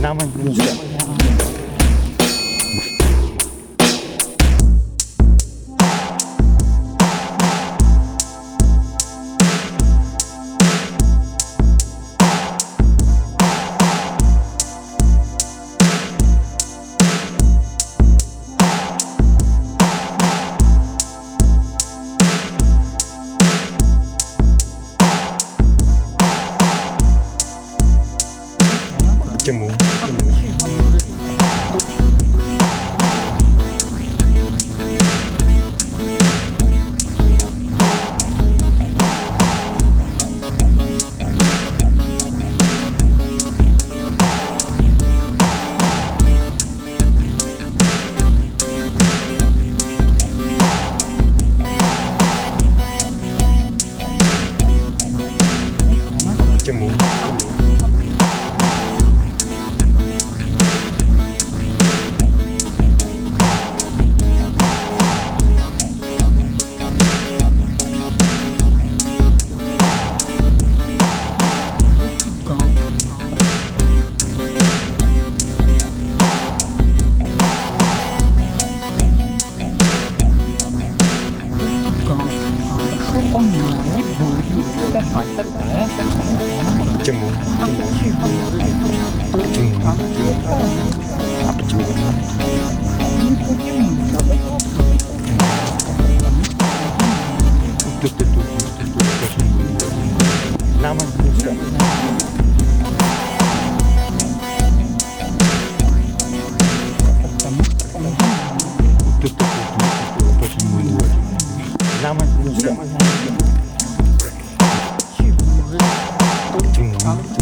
Namanya. can move. Почему? Почему? А почему? Тут, тут, тут, тут, тут. Нам он пусто. Тут, тут, тут, тут, тут, тут, тут, тут, тут, тут, тут, тут, тут, Thank you.